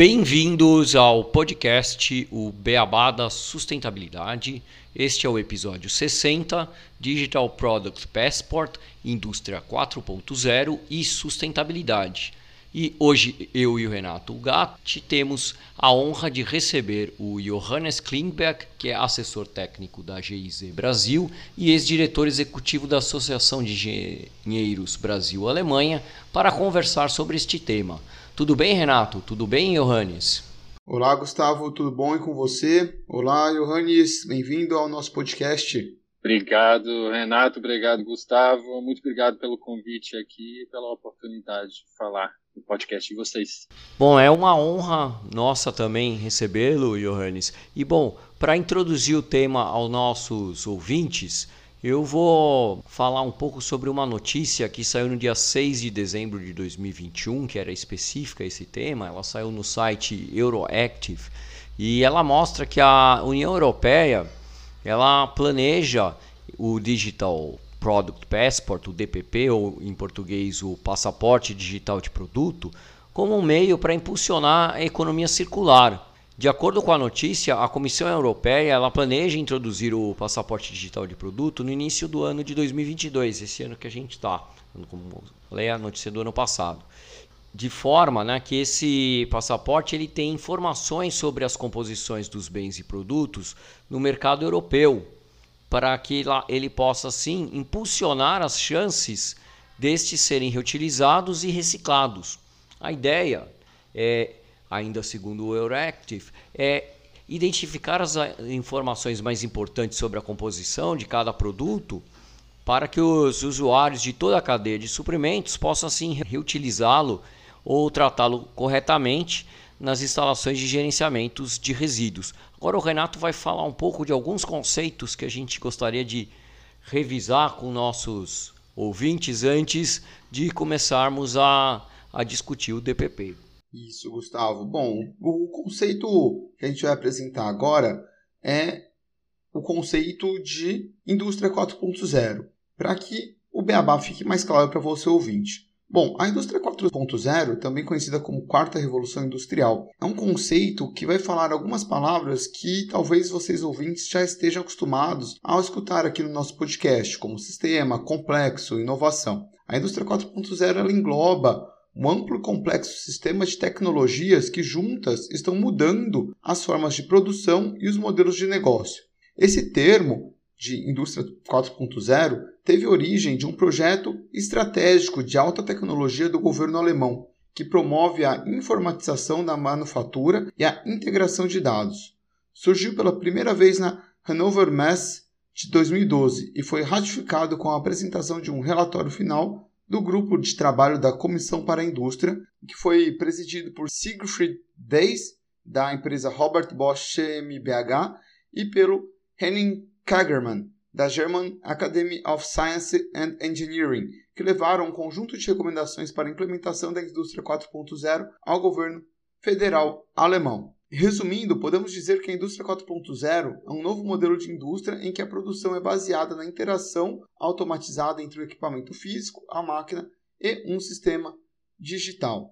Bem-vindos ao podcast O Beabá da Sustentabilidade. Este é o episódio 60, Digital Product Passport, Indústria 4.0 e Sustentabilidade. E hoje eu e o Renato Gatti temos a honra de receber o Johannes Klingbeck, que é assessor técnico da GIZ Brasil e ex-diretor executivo da Associação de Engenheiros Brasil-Alemanha, para conversar sobre este tema. Tudo bem, Renato? Tudo bem, Johannes? Olá, Gustavo, tudo bom e com você? Olá, Johannes, bem-vindo ao nosso podcast. Obrigado, Renato, obrigado, Gustavo. Muito obrigado pelo convite aqui e pela oportunidade de falar no podcast de vocês. Bom, é uma honra nossa também recebê-lo, Johannes. E bom, para introduzir o tema aos nossos ouvintes, eu vou falar um pouco sobre uma notícia que saiu no dia 6 de dezembro de 2021, que era específica esse tema. Ela saiu no site Euroactive e ela mostra que a União Europeia ela planeja o Digital Product Passport, o DPP, ou em português o Passaporte Digital de Produto, como um meio para impulsionar a economia circular de acordo com a notícia, a Comissão Europeia ela planeja introduzir o passaporte digital de produto no início do ano de 2022, esse ano que a gente está, como falei a notícia do ano passado, de forma né, que esse passaporte ele tem informações sobre as composições dos bens e produtos no mercado europeu, para que ele possa assim impulsionar as chances destes serem reutilizados e reciclados. A ideia é ainda segundo o Euractiv, é identificar as informações mais importantes sobre a composição de cada produto para que os usuários de toda a cadeia de suprimentos possam assim reutilizá-lo ou tratá-lo corretamente nas instalações de gerenciamentos de resíduos. Agora o Renato vai falar um pouco de alguns conceitos que a gente gostaria de revisar com nossos ouvintes antes de começarmos a, a discutir o DPP. Isso, Gustavo. Bom, o conceito que a gente vai apresentar agora é o conceito de indústria 4.0, para que o beabá fique mais claro para você ouvinte. Bom, a indústria 4.0, também conhecida como quarta revolução industrial, é um conceito que vai falar algumas palavras que talvez vocês ouvintes já estejam acostumados ao escutar aqui no nosso podcast, como sistema, complexo, inovação. A indústria 4.0 engloba um amplo e complexo sistema de tecnologias que juntas estão mudando as formas de produção e os modelos de negócio. Esse termo de indústria 4.0 teve origem de um projeto estratégico de alta tecnologia do governo alemão, que promove a informatização da manufatura e a integração de dados. Surgiu pela primeira vez na Hannover Messe de 2012 e foi ratificado com a apresentação de um relatório final do grupo de trabalho da Comissão para a Indústria, que foi presidido por Siegfried Deis, da empresa Robert Bosch GmbH, e pelo Henning Kagermann, da German Academy of Science and Engineering, que levaram um conjunto de recomendações para a implementação da indústria 4.0 ao governo federal alemão. Resumindo, podemos dizer que a indústria 4.0 é um novo modelo de indústria em que a produção é baseada na interação automatizada entre o equipamento físico, a máquina e um sistema digital.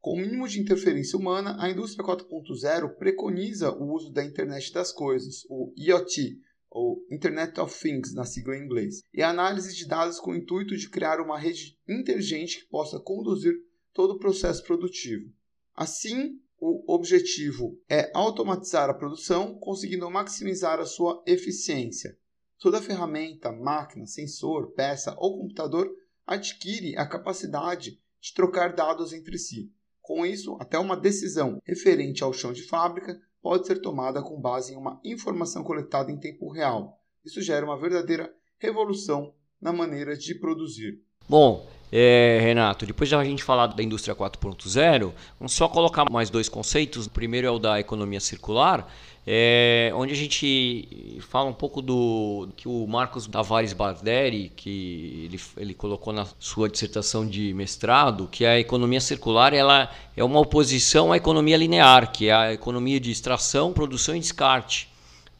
Com o mínimo de interferência humana, a indústria 4.0 preconiza o uso da internet das coisas, o IoT, ou Internet of Things na sigla em inglês, e a análise de dados com o intuito de criar uma rede inteligente que possa conduzir todo o processo produtivo. Assim, o objetivo é automatizar a produção, conseguindo maximizar a sua eficiência. Toda ferramenta, máquina, sensor, peça ou computador adquire a capacidade de trocar dados entre si. Com isso, até uma decisão referente ao chão de fábrica pode ser tomada com base em uma informação coletada em tempo real. Isso gera uma verdadeira revolução na maneira de produzir. Bom, é, Renato, depois de a gente falar da indústria 4.0, vamos só colocar mais dois conceitos. O primeiro é o da economia circular, é, onde a gente fala um pouco do que o Marcos Tavares Barderi, que ele, ele colocou na sua dissertação de mestrado, que a economia circular ela é uma oposição à economia linear, que é a economia de extração, produção e descarte.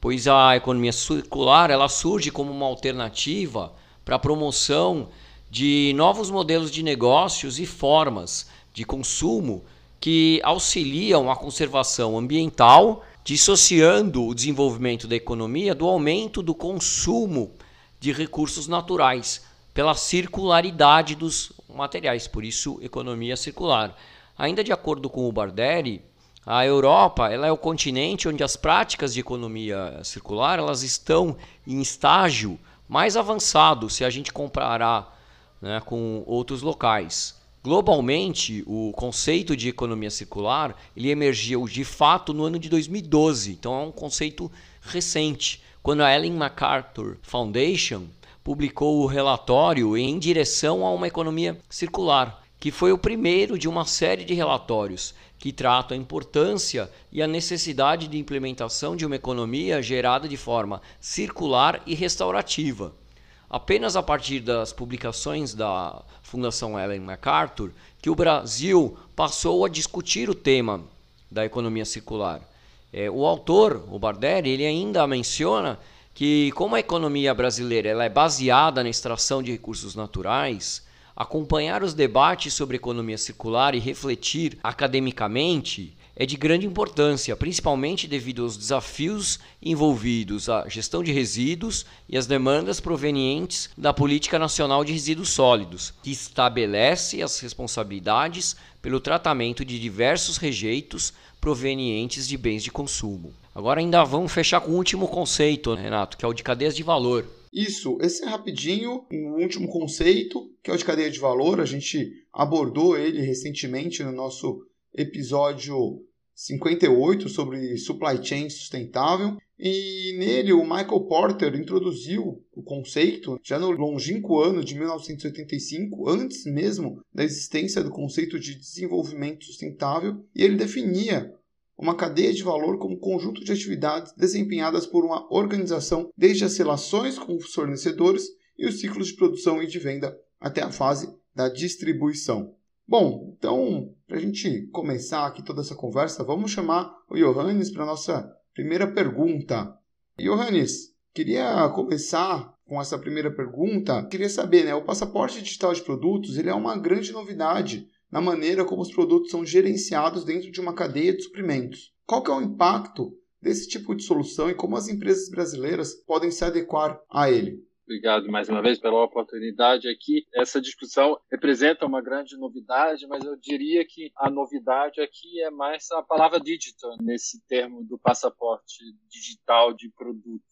Pois a economia circular ela surge como uma alternativa para a promoção de novos modelos de negócios e formas de consumo que auxiliam a conservação ambiental, dissociando o desenvolvimento da economia do aumento do consumo de recursos naturais pela circularidade dos materiais, por isso economia circular. Ainda de acordo com o Barderi, a Europa ela é o continente onde as práticas de economia circular elas estão em estágio mais avançado se a gente comparar né, com outros locais. Globalmente, o conceito de economia circular ele emergiu de fato no ano de 2012, então é um conceito recente, quando a Ellen MacArthur Foundation publicou o relatório em direção a uma economia circular, que foi o primeiro de uma série de relatórios que tratam a importância e a necessidade de implementação de uma economia gerada de forma circular e restaurativa. Apenas a partir das publicações da Fundação Ellen MacArthur que o Brasil passou a discutir o tema da economia circular. É, o autor, o Barderi, ele ainda menciona que como a economia brasileira ela é baseada na extração de recursos naturais, acompanhar os debates sobre economia circular e refletir academicamente é de grande importância, principalmente devido aos desafios envolvidos à gestão de resíduos e as demandas provenientes da Política Nacional de Resíduos Sólidos, que estabelece as responsabilidades pelo tratamento de diversos rejeitos provenientes de bens de consumo. Agora ainda vamos fechar com o último conceito, Renato, que é o de cadeias de valor. Isso, esse é rapidinho, um último conceito, que é o de cadeia de valor. A gente abordou ele recentemente no nosso episódio 58 sobre supply chain sustentável. E nele o Michael Porter introduziu o conceito já no longínquo ano de 1985, antes mesmo da existência do conceito de desenvolvimento sustentável, e ele definia uma cadeia de valor como conjunto de atividades desempenhadas por uma organização desde as relações com os fornecedores e os ciclos de produção e de venda até a fase da distribuição. Bom, então, para a gente começar aqui toda essa conversa, vamos chamar o Johannes para a nossa primeira pergunta. Johannes, queria começar com essa primeira pergunta. Queria saber, né, o passaporte digital de produtos ele é uma grande novidade na maneira como os produtos são gerenciados dentro de uma cadeia de suprimentos. Qual que é o impacto desse tipo de solução e como as empresas brasileiras podem se adequar a ele? Obrigado mais uma vez pela oportunidade aqui. Essa discussão representa uma grande novidade, mas eu diria que a novidade aqui é mais a palavra digital, nesse termo do passaporte digital de produto.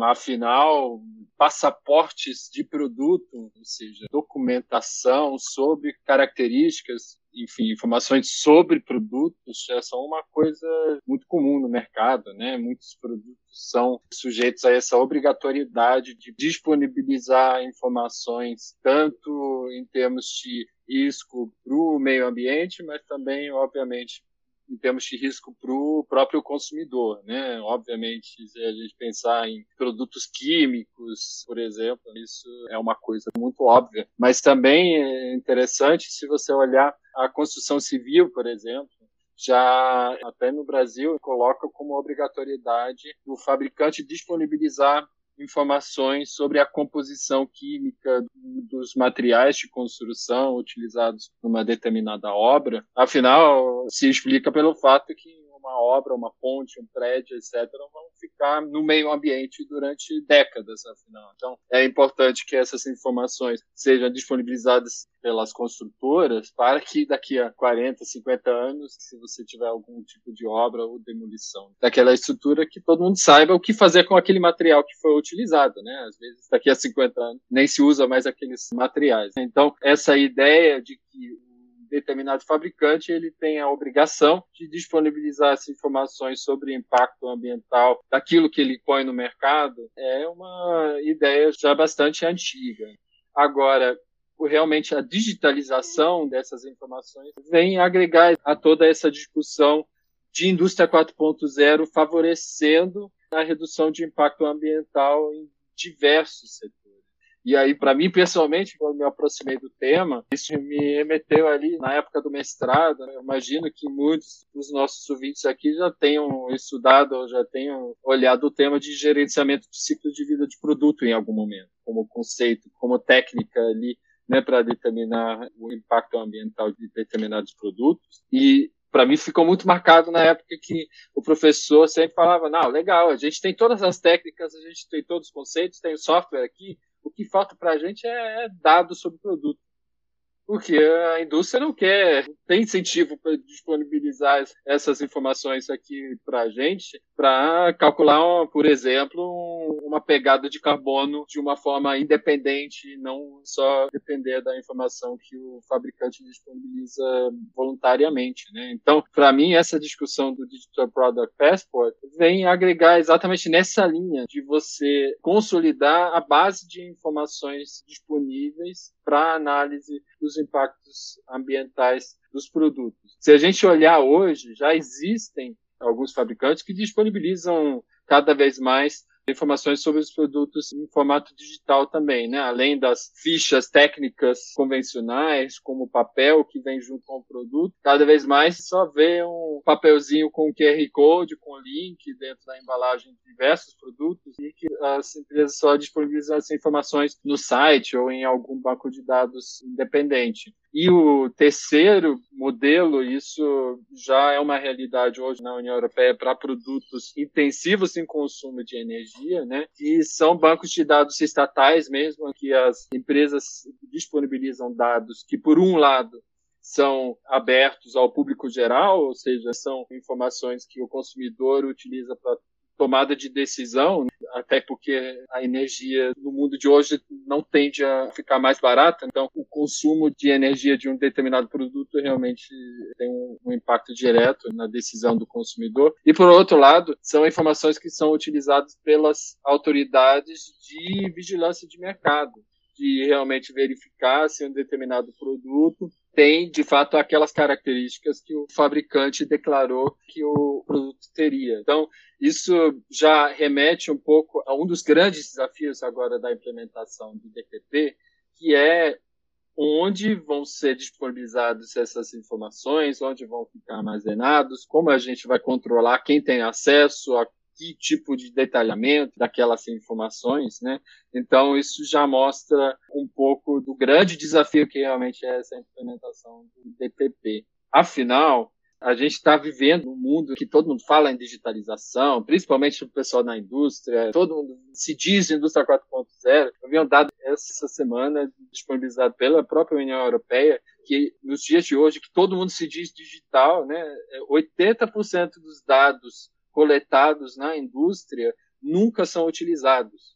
Afinal, passaportes de produto, ou seja, documentação sobre características enfim, informações sobre produtos já são uma coisa muito comum no mercado, né? Muitos produtos são sujeitos a essa obrigatoriedade de disponibilizar informações tanto em termos de risco para o meio ambiente, mas também, obviamente, em termos de risco para o próprio consumidor, né? Obviamente, se a gente pensar em produtos químicos, por exemplo, isso é uma coisa muito óbvia. Mas também é interessante se você olhar a construção civil, por exemplo, já até no Brasil coloca como obrigatoriedade o fabricante disponibilizar informações sobre a composição química dos materiais de construção utilizados numa determinada obra. Afinal, se explica pelo fato que uma obra, uma ponte, um prédio, etc., vão ficar no meio ambiente durante décadas, afinal. Então, é importante que essas informações sejam disponibilizadas pelas construtoras para que daqui a 40, 50 anos, se você tiver algum tipo de obra ou demolição daquela estrutura, que todo mundo saiba o que fazer com aquele material que foi utilizado, né? Às vezes, daqui a 50 anos, nem se usa mais aqueles materiais. Então, essa ideia de que determinado fabricante ele tem a obrigação de disponibilizar essas informações sobre impacto ambiental daquilo que ele põe no mercado é uma ideia já bastante antiga. Agora, realmente a digitalização dessas informações vem agregar a toda essa discussão de indústria 4.0, favorecendo a redução de impacto ambiental em diversos setores. E aí, para mim, pessoalmente, quando me aproximei do tema, isso me remeteu ali na época do mestrado. Né? Eu imagino que muitos dos nossos ouvintes aqui já tenham estudado, já tenham olhado o tema de gerenciamento de ciclo de vida de produto em algum momento, como conceito, como técnica ali, né, para determinar o impacto ambiental de determinados produtos. E para mim ficou muito marcado na época que o professor sempre falava: não, legal, a gente tem todas as técnicas, a gente tem todos os conceitos, tem o software aqui, o que falta para a gente é, é dados sobre o produto. Porque a indústria não quer, não tem incentivo para disponibilizar essas informações aqui para a gente, para calcular, por exemplo, uma pegada de carbono de uma forma independente não só depender da informação que o fabricante disponibiliza voluntariamente. Né? Então, para mim, essa discussão do Digital Product Passport vem agregar exatamente nessa linha de você consolidar a base de informações disponíveis para análise dos impactos ambientais dos produtos. Se a gente olhar hoje, já existem alguns fabricantes que disponibilizam cada vez mais informações sobre os produtos em formato digital também, né? Além das fichas técnicas convencionais, como papel que vem junto com o produto, cada vez mais só vê um papelzinho com QR Code, com link dentro da embalagem de diversos produtos e que as empresas só disponibilizam essas informações no site ou em algum banco de dados independente. E o terceiro modelo, isso já é uma realidade hoje na União Europeia para produtos intensivos em consumo de energia, né? Que são bancos de dados estatais mesmo, que as empresas disponibilizam dados que, por um lado, são abertos ao público geral, ou seja, são informações que o consumidor utiliza para tomada de decisão, até porque a energia no mundo de hoje não tende a ficar mais barata, então o consumo de energia de um determinado produto realmente tem um, impacto direto na decisão do consumidor. E por outro lado, são informações que são utilizadas pelas autoridades de vigilância de mercado, de realmente verificar se um determinado produto tem de fato aquelas características que o fabricante declarou que o produto teria. Então, isso já remete um pouco a um dos grandes desafios agora da implementação do DPP, que é onde vão ser disponibilizadas essas informações, onde vão ficar armazenados, como a gente vai controlar quem tem acesso a que tipo de detalhamento daquelas informações, né? Então isso já mostra um pouco do grande desafio que realmente é essa implementação do DPP. Afinal, a gente está vivendo um mundo que todo mundo fala em digitalização, principalmente o pessoal na indústria, todo mundo se diz indústria 4.0. Eu vi um dado essa semana disponibilizado pela própria União Europeia que nos dias de hoje que todo mundo se diz digital, né? 80% dos dados coletados na indústria nunca são utilizados.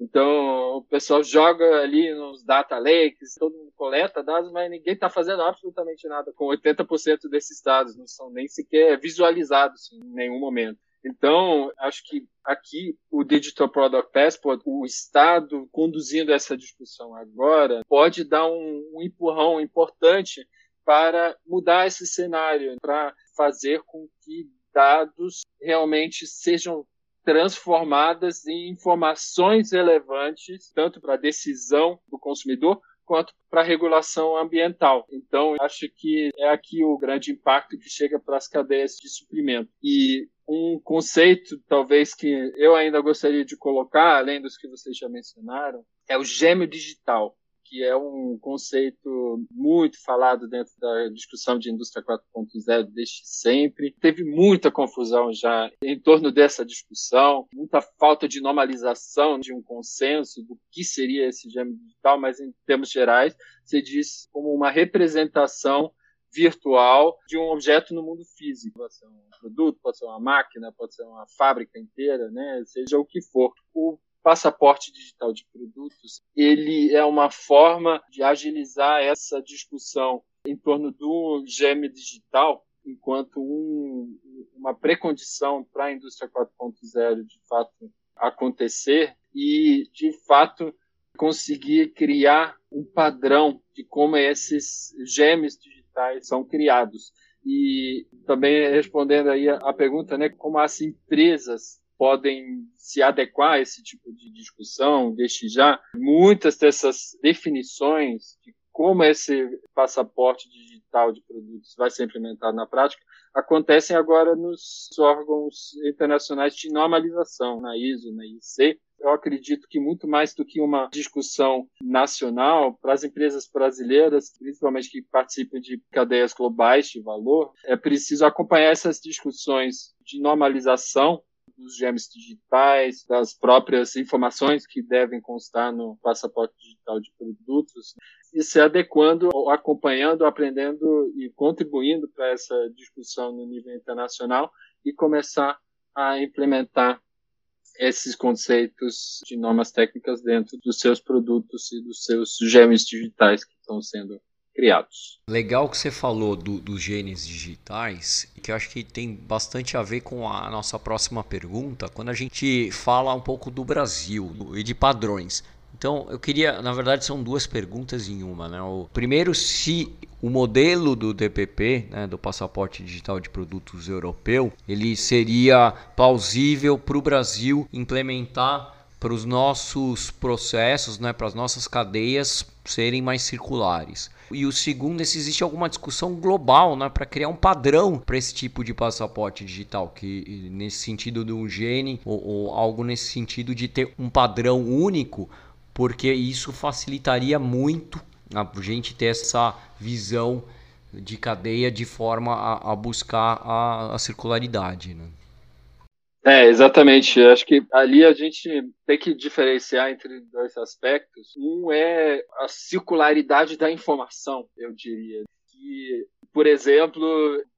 Então, o pessoal joga ali nos data lakes, todo mundo coleta dados, mas ninguém está fazendo absolutamente nada com 80% desses dados, não são nem sequer visualizados em nenhum momento. Então, acho que aqui o Digital Product Passport, o Estado conduzindo essa discussão agora, pode dar um, um empurrão importante para mudar esse cenário, para fazer com que dados realmente sejam transformadas em informações relevantes, tanto para a decisão do consumidor quanto para a regulação ambiental. Então, acho que é aqui o grande impacto que chega para as cadeias de suprimento. E um conceito, talvez, que eu ainda gostaria de colocar, além dos que vocês já mencionaram, é o gêmeo digital que é um conceito muito falado dentro da discussão de indústria 4.0 desde sempre. Teve muita confusão já em torno dessa discussão, muita falta de normalização de um consenso do que seria esse gêmeo digital, mas em termos gerais, se diz como uma representação virtual de um objeto no mundo físico. Pode ser um produto, pode ser uma máquina, pode ser uma fábrica inteira, né? seja o que for. O passaporte digital de produtos, ele é uma forma de agilizar essa discussão em torno do GM digital enquanto um, uma precondição para a indústria 4.0 de fato acontecer e de fato conseguir criar um padrão de como esses gêmeos digitais são criados. E também respondendo aí a pergunta, né, como as empresas podem se adequar a esse tipo de discussão, desde já, muitas dessas definições de como esse passaporte digital de produtos vai ser implementado na prática acontecem agora nos órgãos internacionais de normalização, na ISO, na IC. Eu acredito que muito mais do que uma discussão nacional, para as empresas brasileiras, principalmente que participam de cadeias globais de valor, é preciso acompanhar essas discussões de normalização dos gêmeos digitais, das próprias informações que devem constar no passaporte digital de produtos, e se adequando, acompanhando, aprendendo e contribuindo para essa discussão no nível internacional e começar a implementar esses conceitos de normas técnicas dentro dos seus produtos e dos seus gêmeos digitais que estão sendo criados. Legal que você falou do, dos genes digitais, que eu acho que tem bastante a ver com a nossa próxima pergunta, quando a gente fala um pouco do Brasil e de padrões. Então, eu queria, na verdade, são duas perguntas em uma. Né? O primeiro, se o modelo do DPP, né, do passaporte digital de produtos europeu, ele seria plausível para o Brasil implementar para os nossos processos, né, para as nossas cadeias serem mais circulares. E o segundo é se existe alguma discussão global né, para criar um padrão para esse tipo de passaporte digital, que nesse sentido um gene ou, ou algo nesse sentido de ter um padrão único, porque isso facilitaria muito a gente ter essa visão de cadeia de forma a, a buscar a, a circularidade. Né? É, exatamente. Acho que ali a gente tem que diferenciar entre dois aspectos. Um é a circularidade da informação, eu diria. Que, por exemplo,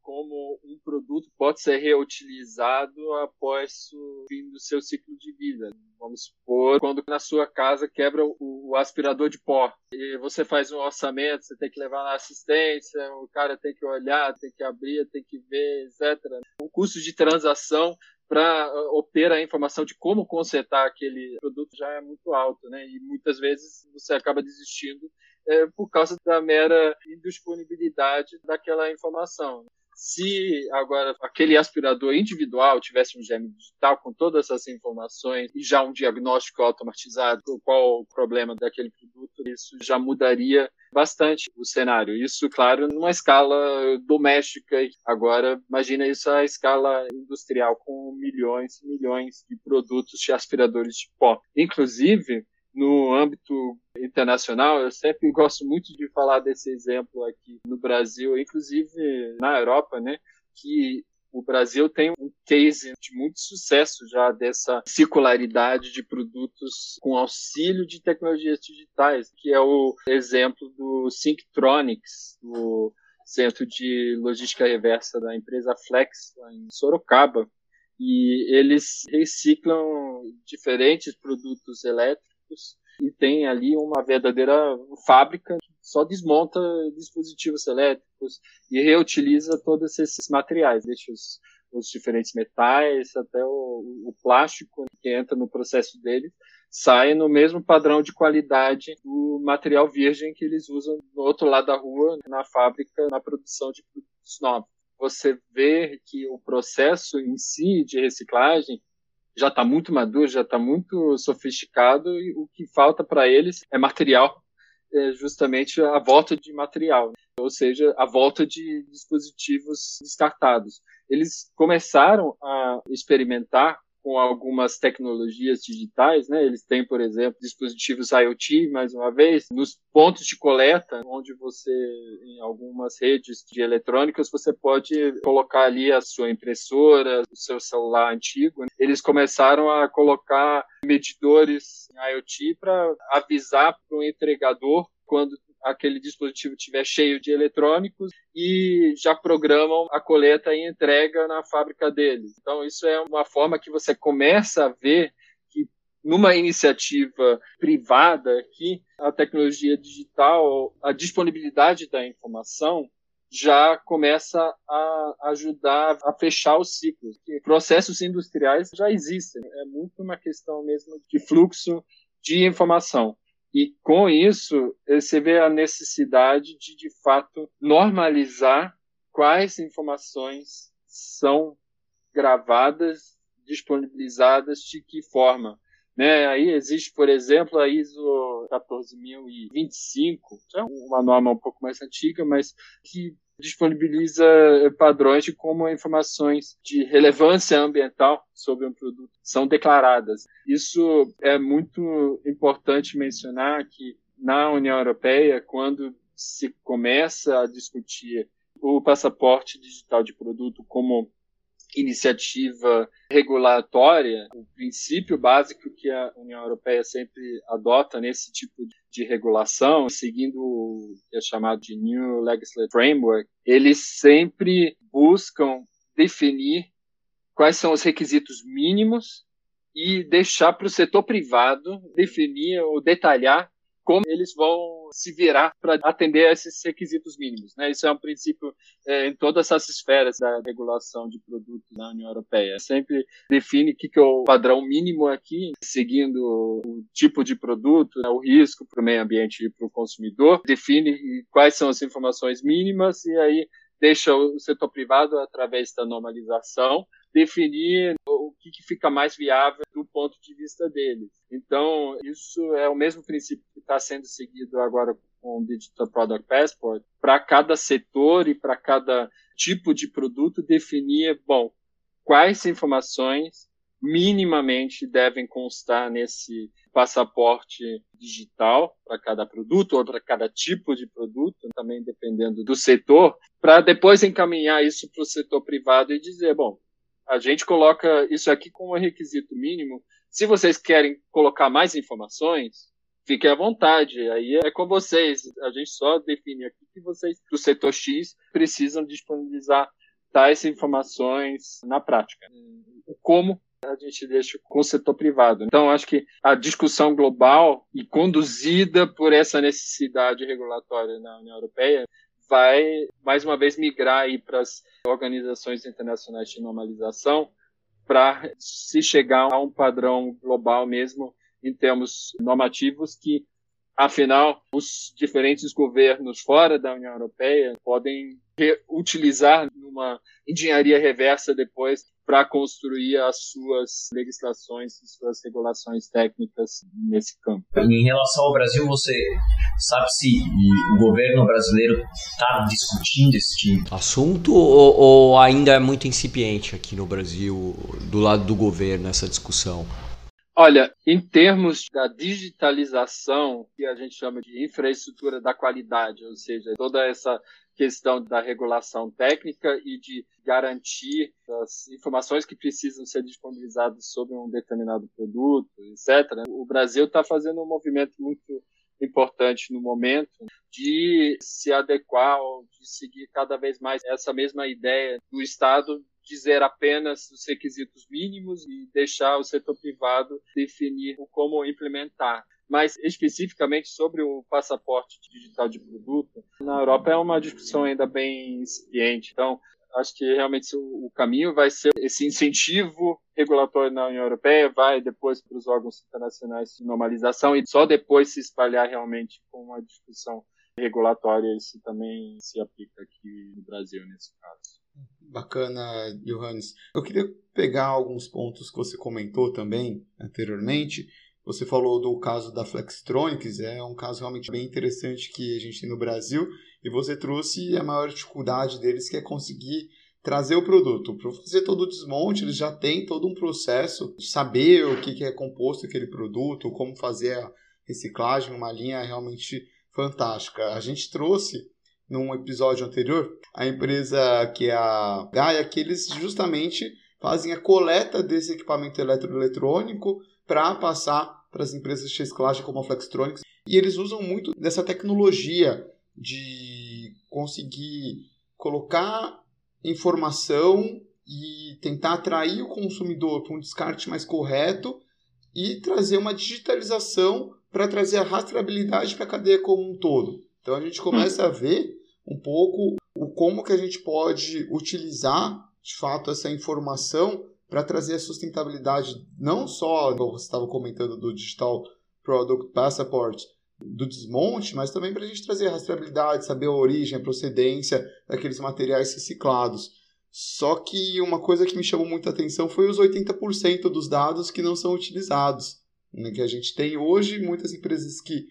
como um produto pode ser reutilizado após o fim do seu ciclo de vida. Vamos supor, quando na sua casa quebra o, aspirador de pó e você faz um orçamento, você tem que levar na assistência, o cara tem que olhar, tem que abrir, tem que ver, etc. O custo de transação para uh, obter a informação de como consertar aquele produto já é muito alto, né? E muitas vezes você acaba desistindo é, por causa da mera indisponibilidade daquela informação. Se agora aquele aspirador individual tivesse um gene digital com todas essas informações e já um diagnóstico automatizado, qual o problema daquele produto, isso já mudaria bastante o cenário. Isso, claro, numa escala doméstica. Agora, imagina isso a escala industrial com milhões e milhões de produtos de aspiradores de pó. Inclusive, no âmbito internacional, eu sempre gosto muito de falar desse exemplo aqui no Brasil, inclusive na Europa, né, que o Brasil tem um case de muito sucesso já dessa circularidade de produtos com auxílio de tecnologias digitais, que é o exemplo do Synctronics, do centro de logística reversa da empresa Flex, em Sorocaba. E eles reciclam diferentes produtos elétricos e tem ali uma verdadeira fábrica que só desmonta dispositivos elétricos e reutiliza todos esses materiais, deixa os, os diferentes metais até o, o, plástico que entra no processo deles sai no mesmo padrão de qualidade do material virgem que eles usam do outro lado da rua na fábrica na produção de produtos novos. Você vê que o processo em si de reciclagem já está muito maduro, já está muito sofisticado e o que falta para eles é material, é justamente a volta de material, né? ou seja, a volta de dispositivos descartados. Eles começaram a experimentar com algumas tecnologias digitais, né? Eles têm, por exemplo, dispositivos IoT, mais uma vez, nos pontos de coleta, onde você, em algumas redes de eletrônicas, você pode colocar ali a sua impressora, o seu celular antigo. Eles começaram a colocar medidores IoT para avisar para o entregador quando aquele dispositivo estiver cheio de eletrônicos e já programam a coleta e entrega na fábrica deles. Então, isso é uma forma que você começa a ver que numa iniciativa privada aqui, a tecnologia digital, a disponibilidade da informação já começa a ajudar a fechar os ciclos. Processos industriais já existem, é muito uma questão mesmo de fluxo de informação. E com isso, você vê a necessidade de, de fato, normalizar quais informações são gravadas, disponibilizadas, de que forma. Né? Aí existe, por exemplo, a ISO 14025, é uma norma um pouco mais antiga, mas que disponibiliza padrões de como informações de relevância ambiental sobre um produto são declaradas. Isso é muito importante mencionar que na União Europeia, quando se começa a discutir o passaporte digital de produto como iniciativa regulatória, o princípio básico que a União Europeia sempre adota nesse tipo de regulação, seguindo o que é chamado de New Legislative Framework, eles sempre buscam definir quais são os requisitos mínimos e deixar para o setor privado definir ou detalhar como eles vão se virar para atender a esses requisitos mínimos. Né? Isso é um princípio é, em todas essas esferas da regulação de produtos na União Europeia. Sempre define o que, que é o padrão mínimo aqui, seguindo o tipo de produto, né, o risco para o meio ambiente e para o consumidor, define quais são as informações mínimas e aí deixa o setor privado, através da normalização, definir o que, que, fica mais viável do ponto de vista deles. Então, isso é o mesmo princípio que está sendo seguido agora com o Digital Product Passport, para cada setor e para cada tipo de produto definir, bom, quais informações minimamente devem constar nesse passaporte digital para cada produto ou para cada tipo de produto, também dependendo do setor, para depois encaminhar isso para o setor privado e dizer, bom, a gente coloca isso aqui como requisito mínimo. Se vocês querem colocar mais informações, fiquem à vontade. Aí é com vocês. A gente só define aqui que vocês, do setor X, precisam disponibilizar tais informações na prática. Como a gente deixa com o setor privado. Então, acho que a discussão global e conduzida por essa necessidade regulatória na União Europeia vai, mais uma vez, migrar para as organizações internacionais de normalização para se chegar a um padrão global mesmo em termos normativos que, afinal, os diferentes governos fora da União Europeia podem utilizar numa engenharia reversa depois para construir as suas legislações, suas regulações técnicas nesse campo. Em relação ao Brasil, você sabe se o governo brasileiro está discutindo esse tipo de assunto ou, ou ainda é muito incipiente aqui no Brasil, do lado do governo, essa discussão? Olha, em termos da digitalização, que a gente chama de infraestrutura da qualidade, ou seja, toda essa questão da regulação técnica e de garantir as informações que precisam ser disponibilizadas sobre um determinado produto, etc. O Brasil está fazendo um movimento muito importante no momento de se adequar de seguir cada vez mais essa mesma ideia do Estado dizer apenas os requisitos mínimos e deixar o setor privado definir como implementar mas especificamente sobre o passaporte digital de produto, na Europa é uma discussão ainda bem incipiente. Então, acho que realmente o caminho vai ser esse incentivo regulatório na União Europeia, vai depois para os órgãos internacionais de normalização e só depois se espalhar realmente com uma discussão regulatória. Isso também se aplica aqui no Brasil, nesse caso. Bacana, Johannes. Eu queria pegar alguns pontos que você comentou também anteriormente você falou do caso da Flextronics, é um caso realmente bem interessante que a gente tem no Brasil, e você trouxe a maior dificuldade deles, que é conseguir trazer o produto. Para fazer todo o desmonte, eles já têm todo um processo de saber o que é composto aquele produto, como fazer a reciclagem, uma linha realmente fantástica. A gente trouxe num episódio anterior a empresa que é a Gaia, que eles justamente fazem a coleta desse equipamento eletroeletrônico para passar para as empresas de reciclagem como a Flextronics. E eles usam muito dessa tecnologia de conseguir colocar informação e tentar atrair o consumidor para um descarte mais correto e trazer uma digitalização para trazer a rastreabilidade para a cadeia como um todo. Então a gente começa a ver um pouco o como que a gente pode utilizar de fato essa informação para trazer a sustentabilidade não só, como você estava comentando, do Digital Product Passport, do desmonte, mas também para a gente trazer a rastreabilidade, saber a origem, a procedência daqueles materiais reciclados. Só que uma coisa que me chamou muita atenção foi os 80% dos dados que não são utilizados. Né? Que a gente tem hoje muitas empresas que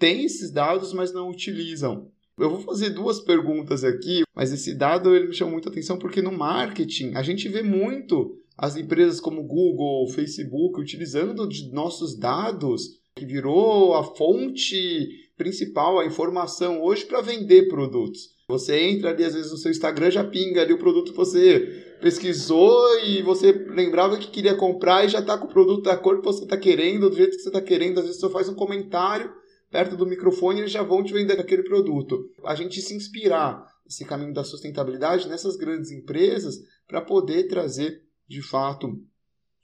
têm esses dados, mas não utilizam. Eu vou fazer duas perguntas aqui, mas esse dado ele me chamou muita atenção porque no marketing a gente vê muito as empresas como Google, Facebook utilizando de nossos dados, que virou a fonte principal, a informação hoje para vender produtos. Você entra ali, às vezes, no seu Instagram, já pinga ali o produto que você pesquisou e você lembrava que queria comprar e já está com o produto da cor que você está querendo, do jeito que você está querendo. Às vezes você faz um comentário perto do microfone eles já vão te vender aquele produto. A gente se inspirar esse caminho da sustentabilidade nessas grandes empresas para poder trazer, de fato,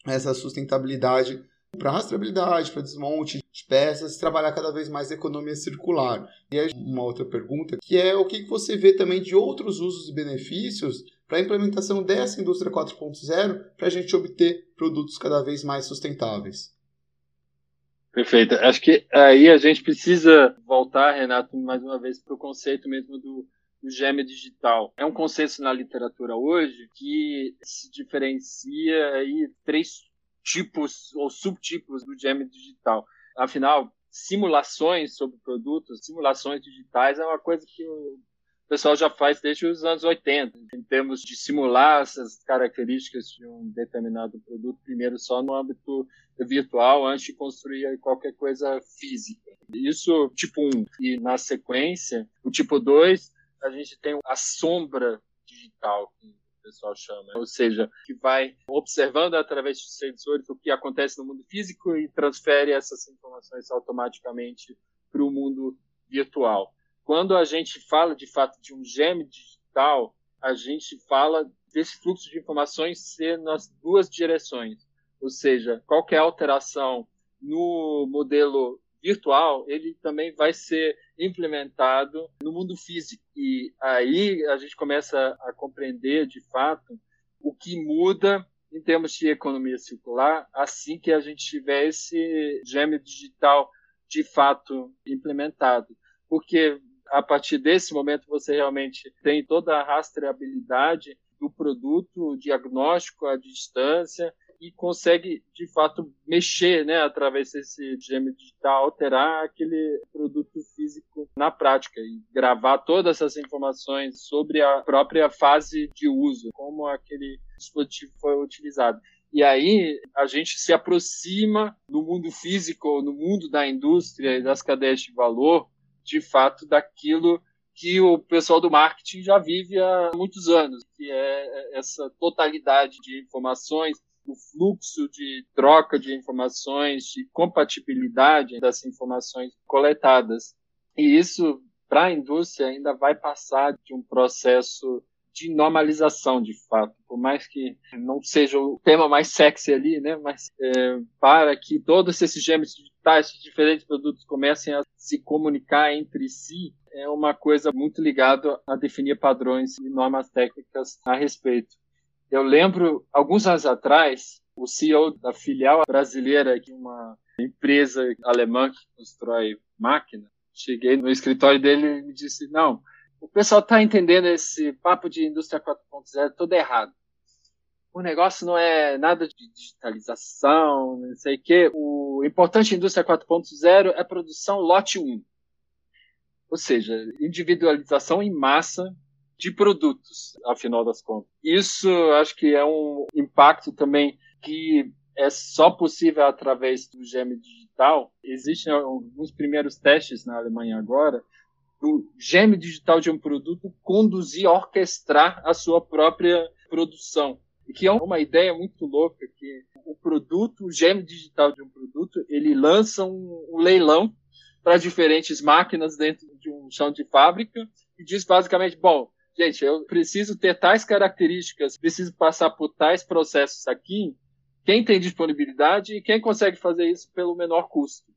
essa sustentabilidade para rastreabilidade, para desmonte de peças, trabalhar cada vez mais a economia circular. E aí, uma outra pergunta, que é o que você vê também de outros usos e benefícios para a implementação dessa indústria 4.0 para a gente obter produtos cada vez mais sustentáveis. Perfeito. Acho que aí a gente precisa voltar, Renato, mais uma vez para o conceito mesmo do, do gêmeo digital. É um conceito na literatura hoje que se diferencia aí três tipos ou subtipos do gêmeo digital. Afinal, simulações sobre produtos, simulações digitais é uma coisa que o pessoal já faz desde os anos 80, em termos de simular essas características de um determinado produto, primeiro só no âmbito virtual, antes de construir qualquer coisa física. Isso, tipo 1. E na sequência, o tipo 2, a gente tem a sombra digital, pessoal chama. Ou seja, que vai observando através de sensores o que acontece no mundo físico e transfere essas informações automaticamente para o mundo virtual. Quando a gente fala de fato de um gêmeo digital, a gente fala desse fluxo de informações ser nas duas direções. Ou seja, qualquer alteração no modelo virtual, ele também vai ser implementado no mundo físico. E aí a gente começa a compreender, de fato, o que muda em termos de economia circular assim que a gente tiver esse gêmeo digital de fato implementado. Porque a partir desse momento você realmente tem toda a rastreabilidade do produto, o diagnóstico à distância, e consegue de fato mexer, né, através desse gêmeo digital, alterar aquele produto físico na prática e gravar todas essas informações sobre a própria fase de uso, como aquele dispositivo foi utilizado. E aí a gente se aproxima no mundo físico, no mundo da indústria e das cadeias de valor, de fato, daquilo que o pessoal do marketing já vive há muitos anos, que é essa totalidade de informações, o fluxo de troca de informações, de compatibilidade das informações coletadas. E isso, para a indústria, ainda vai passar de um processo de normalização, de fato. Por mais que não seja o tema mais sexy ali, né? Mas é, para que todos esses gêmeos de diferentes produtos comecem a se comunicar entre si, é uma coisa muito ligada a definir padrões e normas técnicas a respeito. Eu lembro, alguns anos atrás, o CEO da filial brasileira de uma empresa alemã que constrói máquina, cheguei no escritório dele e me disse: Não, o pessoal está entendendo esse papo de indústria 4.0 todo errado. O negócio não é nada de digitalização, não sei o quê. O importante indústria 4.0 é produção lote 1. Ou seja, individualização em massa de produtos, afinal das contas. Isso acho que é um impacto também que é só possível através do gêmeo digital. Existem alguns primeiros testes na Alemanha agora do gêmeo digital de um produto conduzir, orquestrar a sua própria produção. Que é uma ideia muito louca que o produto, o gêmeo digital de um produto, ele lança um, um leilão para diferentes máquinas dentro de um chão de fábrica e diz basicamente, bom, gente, eu preciso ter tais características, preciso passar por tais processos aqui, quem tem disponibilidade e quem consegue fazer isso pelo menor custo.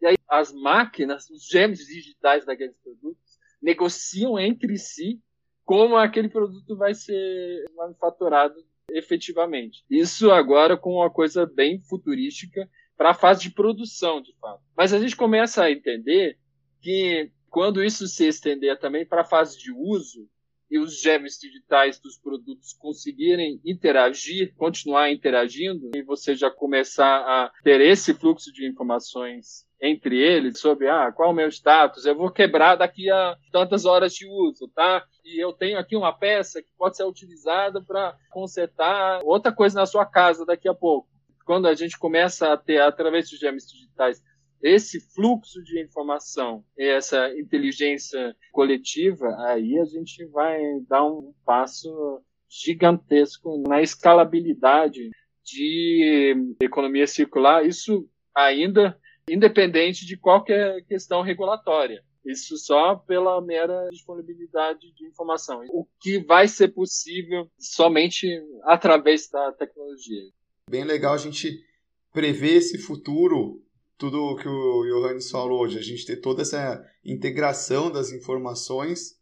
E aí as máquinas, os gêmeos digitais daqueles produtos, negociam entre si como aquele produto vai ser manufaturado efetivamente. Isso agora com uma coisa bem futurística para a fase de produção, de fato. Mas a gente começa a entender que quando isso se estender também para a fase de uso, e os gems digitais dos produtos conseguirem interagir, continuar interagindo, e você já começar a ter esse fluxo de informações entre eles sobre ah, qual é o meu status, eu vou quebrar daqui a tantas horas de uso, tá? E eu tenho aqui uma peça que pode ser utilizada para consertar outra coisa na sua casa daqui a pouco. Quando a gente começa a ter, através dos gems digitais, esse fluxo de informação e essa inteligência coletiva, aí a gente vai dar um passo gigantesco na escalabilidade de economia circular, isso ainda independente de qualquer questão regulatória. Isso só pela mera disponibilidade de informação. O que vai ser possível somente através da tecnologia. Bem legal a gente prever esse futuro tudo que o Johannes falou, de a gente ter toda essa integração das informações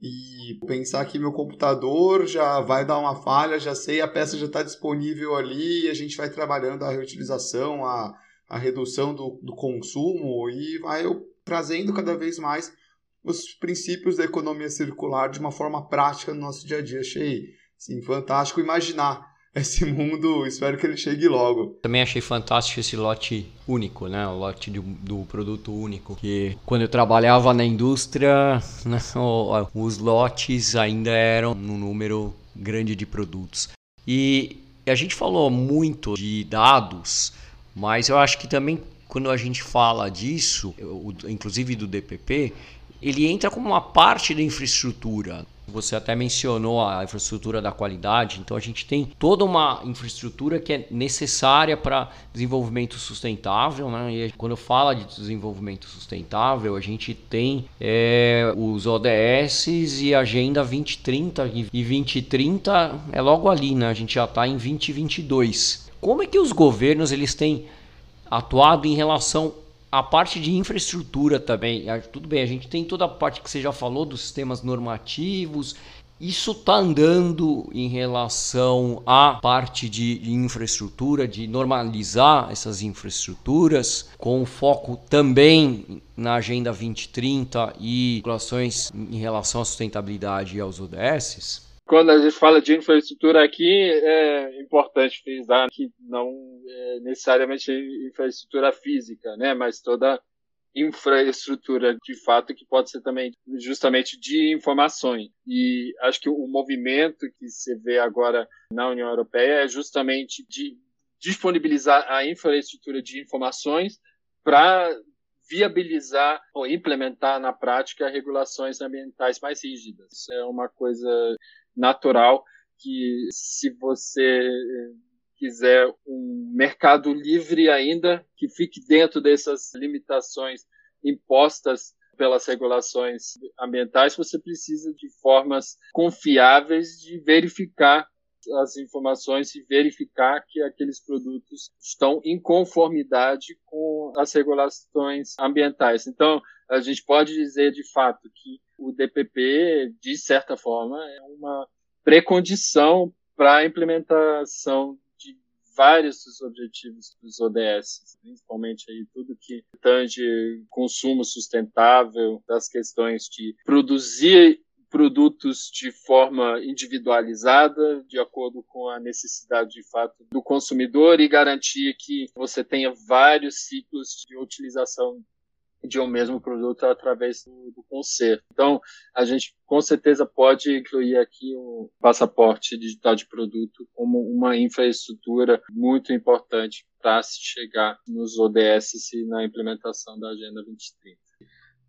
e pensar que meu computador já vai dar uma falha, já sei, a peça já está disponível ali, e a gente vai trabalhando a reutilização, a, a redução do, do consumo e vai trazendo cada vez mais os princípios da economia circular de uma forma prática no nosso dia a dia. Achei assim, fantástico imaginar esse mundo, espero que ele chegue logo. Também achei fantástico esse lote único, né? O lote do, do produto único. Que quando eu trabalhava na indústria, os lotes ainda eram um número grande de produtos. E a gente falou muito de dados, mas eu acho que também quando a gente fala disso, inclusive do DPP, ele entra como uma parte da infraestrutura. Você até mencionou a infraestrutura da qualidade, então a gente tem toda uma infraestrutura que é necessária para desenvolvimento sustentável. Né? E quando fala de desenvolvimento sustentável, a gente tem é, os ODS e a Agenda 2030. E 2030 é logo ali, né? a gente já está em 2022. Como é que os governos eles têm atuado em relação a parte de infraestrutura também, tudo bem, a gente tem toda a parte que você já falou dos sistemas normativos. Isso está andando em relação à parte de infraestrutura, de normalizar essas infraestruturas, com foco também na Agenda 2030 e regulações em relação à sustentabilidade e aos ODS? Quando a gente fala de infraestrutura aqui, é importante frisar que não é necessariamente infraestrutura física, né, mas toda infraestrutura de fato que pode ser também justamente de informações. E acho que o movimento que se vê agora na União Europeia é justamente de disponibilizar a infraestrutura de informações para viabilizar ou implementar na prática regulações ambientais mais rígidas. Isso é uma coisa natural que se você quiser um mercado livre ainda que fique dentro dessas limitações impostas pelas regulações ambientais, você precisa de formas confiáveis de verificar as informações e verificar que aqueles produtos estão em conformidade com as regulações ambientais. Então, a gente pode dizer de fato que o DPP, de certa forma, é uma precondição para a implementação de vários dos objetivos dos ODS, principalmente aí tudo que tange consumo sustentável, das questões de produzir produtos de forma individualizada, de acordo com a necessidade de fato do consumidor e garantir que você tenha vários ciclos de utilização de um mesmo produto através do, do conserto. Então, a gente com certeza pode incluir aqui o passaporte digital de produto como uma infraestrutura muito importante para se chegar nos ODS e na implementação da Agenda 2030.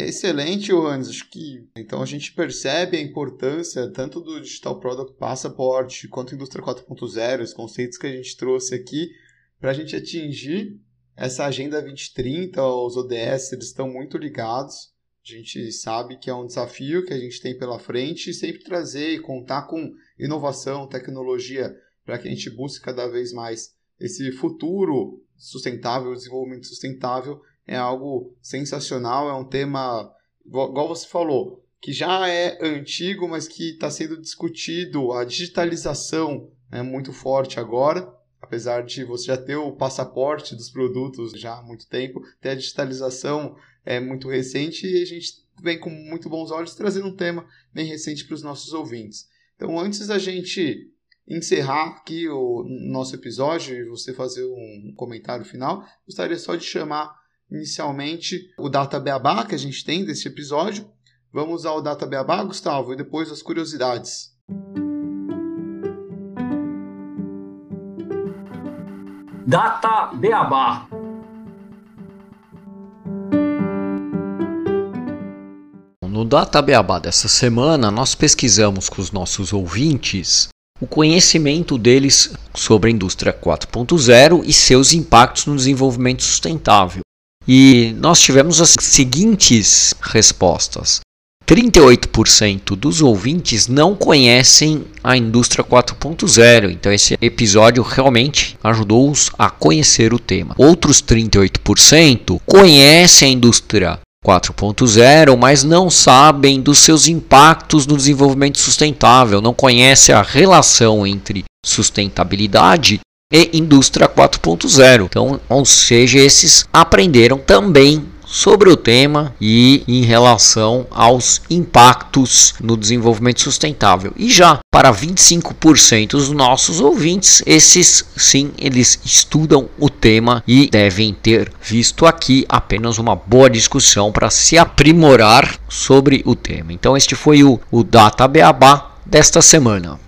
Excelente, Johannes. Acho que então a gente percebe a importância tanto do Digital Product Passport quanto Indústria 4.0, os conceitos que a gente trouxe aqui, para a gente atingir essa Agenda 2030, os ODS, eles estão muito ligados. A gente sabe que é um desafio que a gente tem pela frente e sempre trazer e contar com inovação, tecnologia, para que a gente busque cada vez mais esse futuro sustentável, desenvolvimento sustentável é algo sensacional, é um tema, igual você falou, que já é antigo, mas que está sendo discutido. A digitalização é muito forte agora apesar de você já ter o passaporte dos produtos já há muito tempo, ter a digitalização é muito recente e a gente vem com muito bons olhos trazendo um tema bem recente para os nossos ouvintes. Então, antes da gente encerrar aqui o nosso episódio e você fazer um comentário final, gostaria só de chamar inicialmente o Data Beabá que a gente tem desse episódio. Vamos ao Data Beabá, Gustavo, e depois as curiosidades. Data Beabá. No Data Beabá dessa semana, nós pesquisamos com os nossos ouvintes o conhecimento deles sobre a indústria 4.0 e seus impactos no desenvolvimento sustentável. E nós tivemos as seguintes respostas. 38% dos ouvintes não conhecem a indústria 4.0, então esse episódio realmente ajudou-os a conhecer o tema. Outros 38% conhecem a indústria 4.0, mas não sabem dos seus impactos no desenvolvimento sustentável, não conhecem a relação entre sustentabilidade e indústria 4.0. Então, ou seja, esses aprenderam também sobre o tema e em relação aos impactos no desenvolvimento sustentável. E já para 25% dos nossos ouvintes, esses sim, eles estudam o tema e devem ter visto aqui apenas uma boa discussão para se aprimorar sobre o tema. Então este foi o, o Data Beabá desta semana.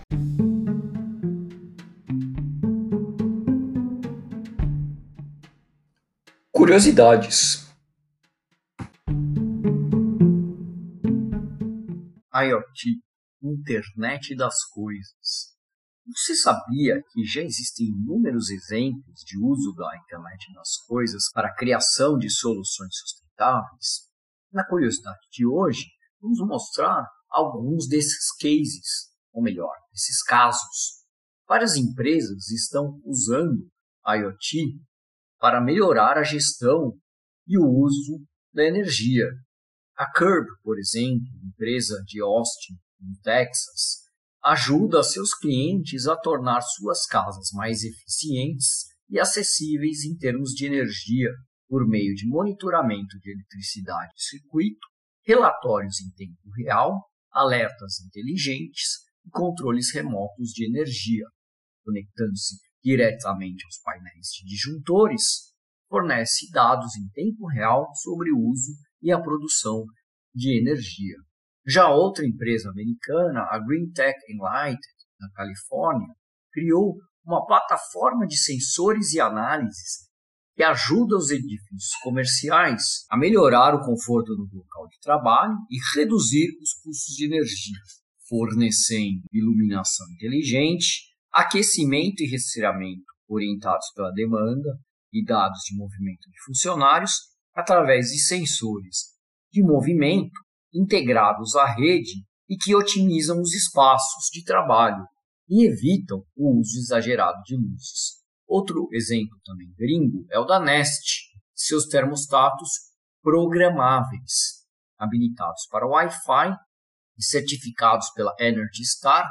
Curiosidades. IoT, Internet das Coisas. Você sabia que já existem inúmeros exemplos de uso da Internet das Coisas para a criação de soluções sustentáveis? Na curiosidade de hoje, vamos mostrar alguns desses cases, ou melhor, desses casos. Várias empresas estão usando IoT para melhorar a gestão e o uso da energia, a Curb, por exemplo, empresa de Austin, no Texas, ajuda seus clientes a tornar suas casas mais eficientes e acessíveis em termos de energia por meio de monitoramento de eletricidade e circuito, relatórios em tempo real, alertas inteligentes e controles remotos de energia, conectando-se diretamente aos painéis de disjuntores, fornece dados em tempo real sobre o uso e a produção de energia. Já outra empresa americana, a Green Tech Enlightened, na Califórnia, criou uma plataforma de sensores e análises que ajuda os edifícios comerciais a melhorar o conforto do local de trabalho e reduzir os custos de energia, fornecendo iluminação inteligente, aquecimento e resfriamento orientados pela demanda e dados de movimento de funcionários através de sensores de movimento integrados à rede e que otimizam os espaços de trabalho e evitam o uso exagerado de luzes. Outro exemplo também gringo é o da Nest, seus termostatos programáveis, habilitados para Wi-Fi e certificados pela Energy Star,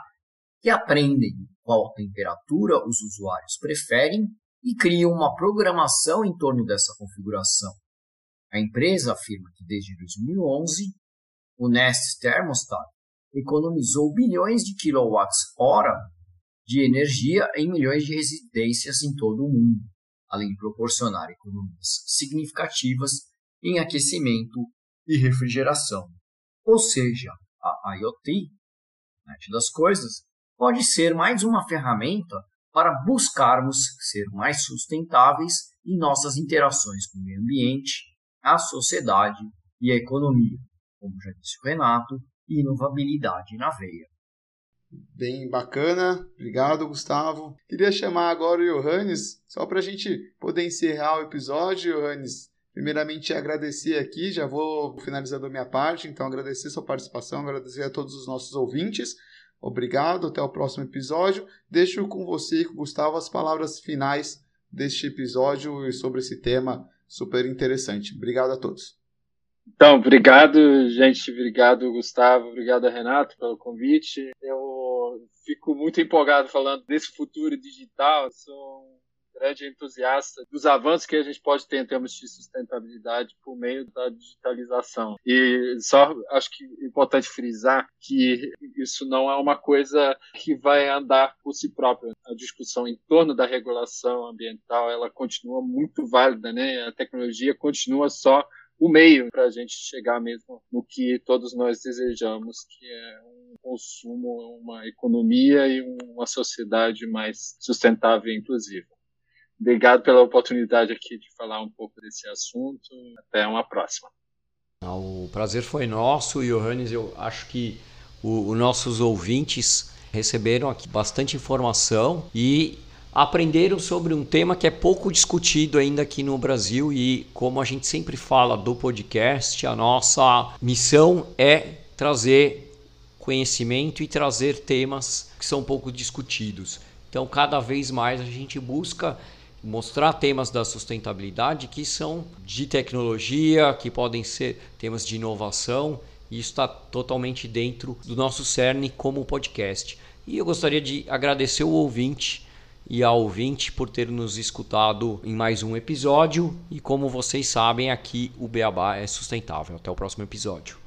que aprendem qual temperatura os usuários preferem e criam uma programação em torno dessa configuração, a empresa afirma que desde 2011 o Nest Thermostat economizou bilhões de quilowatts-hora de energia em milhões de residências em todo o mundo, além de proporcionar economias significativas em aquecimento e refrigeração. Ou seja, a IoT, Net das Coisas, pode ser mais uma ferramenta para buscarmos ser mais sustentáveis em nossas interações com o meio ambiente a sociedade e a economia, como já disse o Renato, inovabilidade na veia. Bem bacana, obrigado Gustavo. Queria chamar agora o Johannes, só para a gente poder encerrar o episódio, Johannes. Primeiramente, agradecer aqui, já vou finalizando a minha parte, então agradecer sua participação, agradecer a todos os nossos ouvintes. Obrigado, até o próximo episódio. Deixo com você Gustavo as palavras finais deste episódio e sobre esse tema super interessante. Obrigado a todos. Então, obrigado, gente. Obrigado, Gustavo. Obrigado, Renato, pelo convite. Eu fico muito empolgado falando desse futuro digital. Sou grande entusiasta dos avanços que a gente pode ter em termos de sustentabilidade por meio da digitalização. E só acho que é importante frisar que isso não é uma coisa que vai andar por si própria. A discussão em torno da regulação ambiental ela continua muito válida, né? A tecnologia continua só o meio para a gente chegar mesmo no que todos nós desejamos, que é um consumo, uma economia e uma sociedade mais sustentável e inclusiva. Obrigado pela oportunidade aqui de falar um pouco desse assunto. Até uma próxima. O prazer foi nosso, Johannes. Eu acho que os nossos ouvintes receberam aqui bastante informação e aprenderam sobre um tema que é pouco discutido ainda aqui no Brasil e como a gente sempre fala do podcast, a nossa missão é trazer conhecimento e trazer temas que são pouco discutidos. Então, cada vez mais a gente busca mostrar temas da sustentabilidade que são de tecnologia, que podem ser temas de inovação, e isso está totalmente dentro do nosso cerne como podcast. E eu gostaria de agradecer o ouvinte e ao ouvinte por ter nos escutado em mais um episódio. E como vocês sabem, aqui o Beabá é sustentável. Até o próximo episódio.